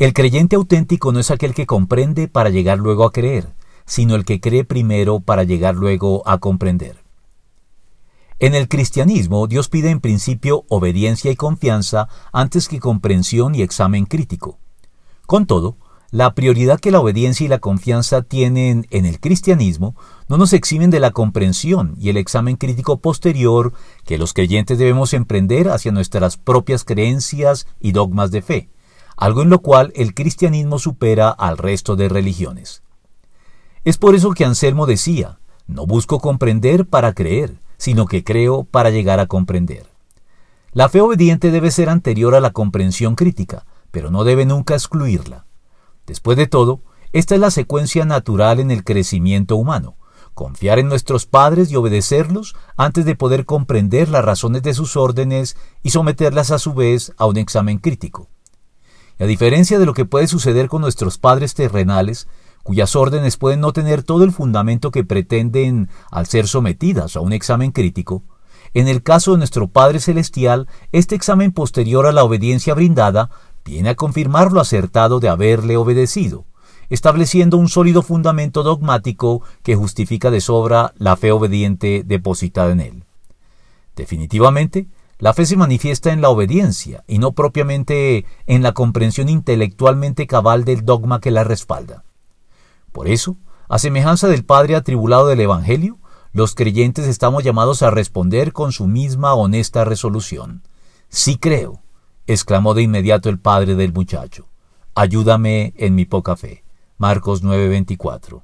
El creyente auténtico no es aquel que comprende para llegar luego a creer, sino el que cree primero para llegar luego a comprender. En el cristianismo, Dios pide en principio obediencia y confianza antes que comprensión y examen crítico. Con todo, la prioridad que la obediencia y la confianza tienen en el cristianismo no nos eximen de la comprensión y el examen crítico posterior que los creyentes debemos emprender hacia nuestras propias creencias y dogmas de fe, algo en lo cual el cristianismo supera al resto de religiones. Es por eso que Anselmo decía, no busco comprender para creer, sino que creo para llegar a comprender. La fe obediente debe ser anterior a la comprensión crítica, pero no debe nunca excluirla. Después de todo, esta es la secuencia natural en el crecimiento humano, confiar en nuestros padres y obedecerlos antes de poder comprender las razones de sus órdenes y someterlas a su vez a un examen crítico. A diferencia de lo que puede suceder con nuestros padres terrenales, cuyas órdenes pueden no tener todo el fundamento que pretenden al ser sometidas a un examen crítico, en el caso de nuestro Padre Celestial, este examen posterior a la obediencia brindada viene a confirmar lo acertado de haberle obedecido, estableciendo un sólido fundamento dogmático que justifica de sobra la fe obediente depositada en él. Definitivamente, la fe se manifiesta en la obediencia y no propiamente en la comprensión intelectualmente cabal del dogma que la respalda. Por eso, a semejanza del Padre atribulado del Evangelio, los creyentes estamos llamados a responder con su misma honesta resolución. Sí creo, exclamó de inmediato el padre del muchacho. Ayúdame en mi poca fe. Marcos 9:24.